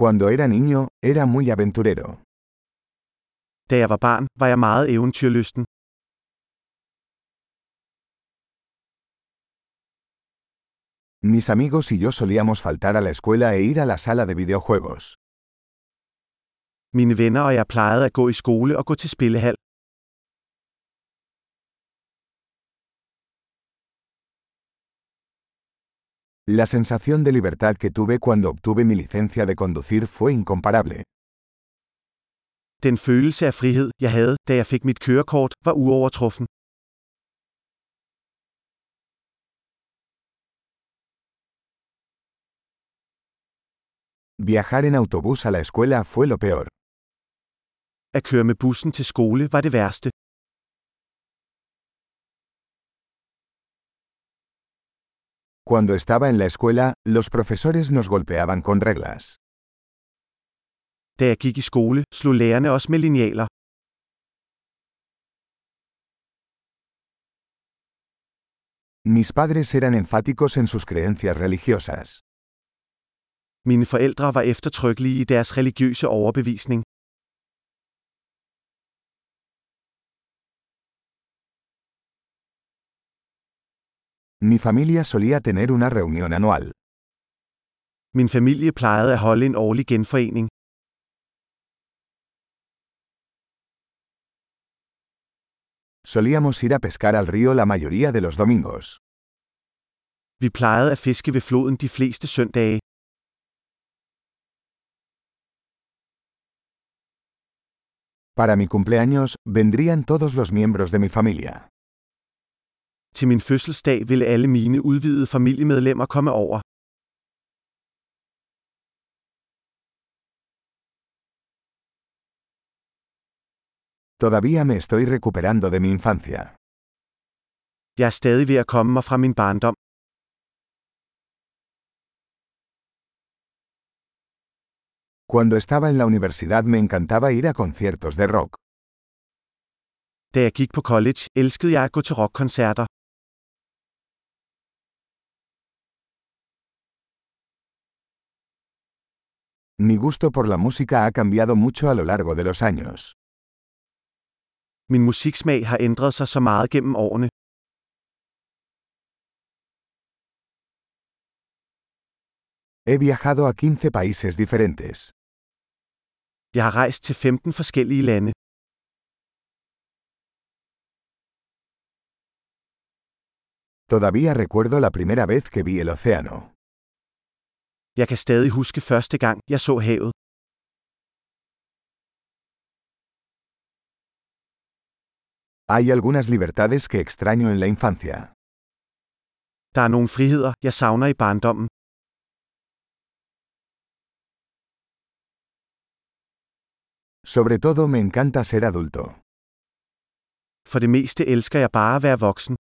Cuando era niño, era muy aventurero. Da jeg var barn, var jeg meget eventyrlysten. Mis amigos y yo solíamos faltar a la escuela e ir a la sala de videojuegos. Mine venner og jeg plejede at gå i skole og gå til spillehal. La sensación de libertad que tuve cuando obtuve mi licencia de conducir fue incomparable. Den følelse af frihed, jeg havde, da jeg fik mit kørekort, var uovertruffen. Viajar en autobús a la escuela fue lo peor. At køre med bussen til skole var det værste. Cuando estaba en la escuela, los profesores nos golpeaban con reglas. Da jeg gik i skole, slog lærerne os med linealer. Mis padres eran enfáticos en sus creencias religiosas. Mine forældre var eftertrykkelige i deres religiøse overbevisning. Mi familia solía tener una reunión anual. Min familie plejede at holde en årlig genforening. Solíamos ir a pescar al río la mayoría de los domingos. Vi plejede at fiske ved floden de fleste søndage. Para mi cumpleaños, vendrían todos los miembros de mi familia. Til min fødselsdag ville alle mine udvidede familiemedlemmer komme over. Todavía me estoy recuperando de mi infancia. Jeg er stadig ved at komme mig fra min barndom. Cuando estaba en la universidad me encantaba ir a conciertos de rock. Da jeg gik på college, elskede jeg at gå til rockkoncerter. Mi gusto por la música ha cambiado mucho a lo largo de los años. Min musiksmag har ændret sig så meget gennem årene. He viajado a 15 países diferentes. Jeg har rejst til 15 forskellige lande. Todavía recuerdo la primera vez que vi el océano. Jeg kan stadig huske første gang, jeg så havet. Hay algunas libertades que extraño en la infancia. Der er nogle friheder, jeg savner i barndommen. Sobre todo me encanta ser adulto. For det meste elsker jeg bare at være voksen.